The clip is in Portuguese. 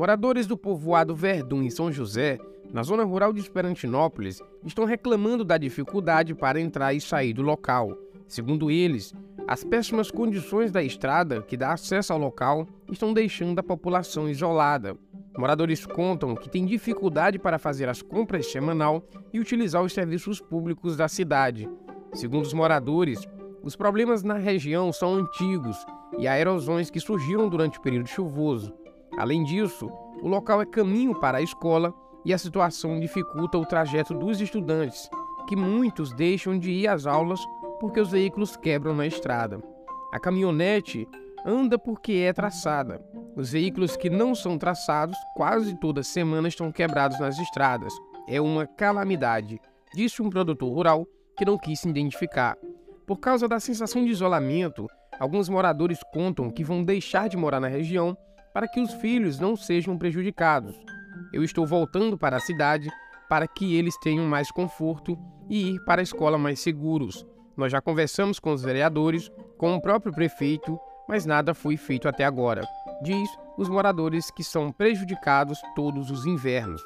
Moradores do povoado Verdun, em São José, na zona rural de Esperantinópolis, estão reclamando da dificuldade para entrar e sair do local. Segundo eles, as péssimas condições da estrada que dá acesso ao local estão deixando a população isolada. Moradores contam que têm dificuldade para fazer as compras semanal e utilizar os serviços públicos da cidade. Segundo os moradores, os problemas na região são antigos e há erosões que surgiram durante o período chuvoso. Além disso, o local é caminho para a escola e a situação dificulta o trajeto dos estudantes, que muitos deixam de ir às aulas porque os veículos quebram na estrada. A caminhonete anda porque é traçada. Os veículos que não são traçados quase toda semana estão quebrados nas estradas. É uma calamidade, disse um produtor rural que não quis se identificar. Por causa da sensação de isolamento, alguns moradores contam que vão deixar de morar na região para que os filhos não sejam prejudicados. Eu estou voltando para a cidade para que eles tenham mais conforto e ir para a escola mais seguros. Nós já conversamos com os vereadores, com o próprio prefeito, mas nada foi feito até agora, diz os moradores que são prejudicados todos os invernos.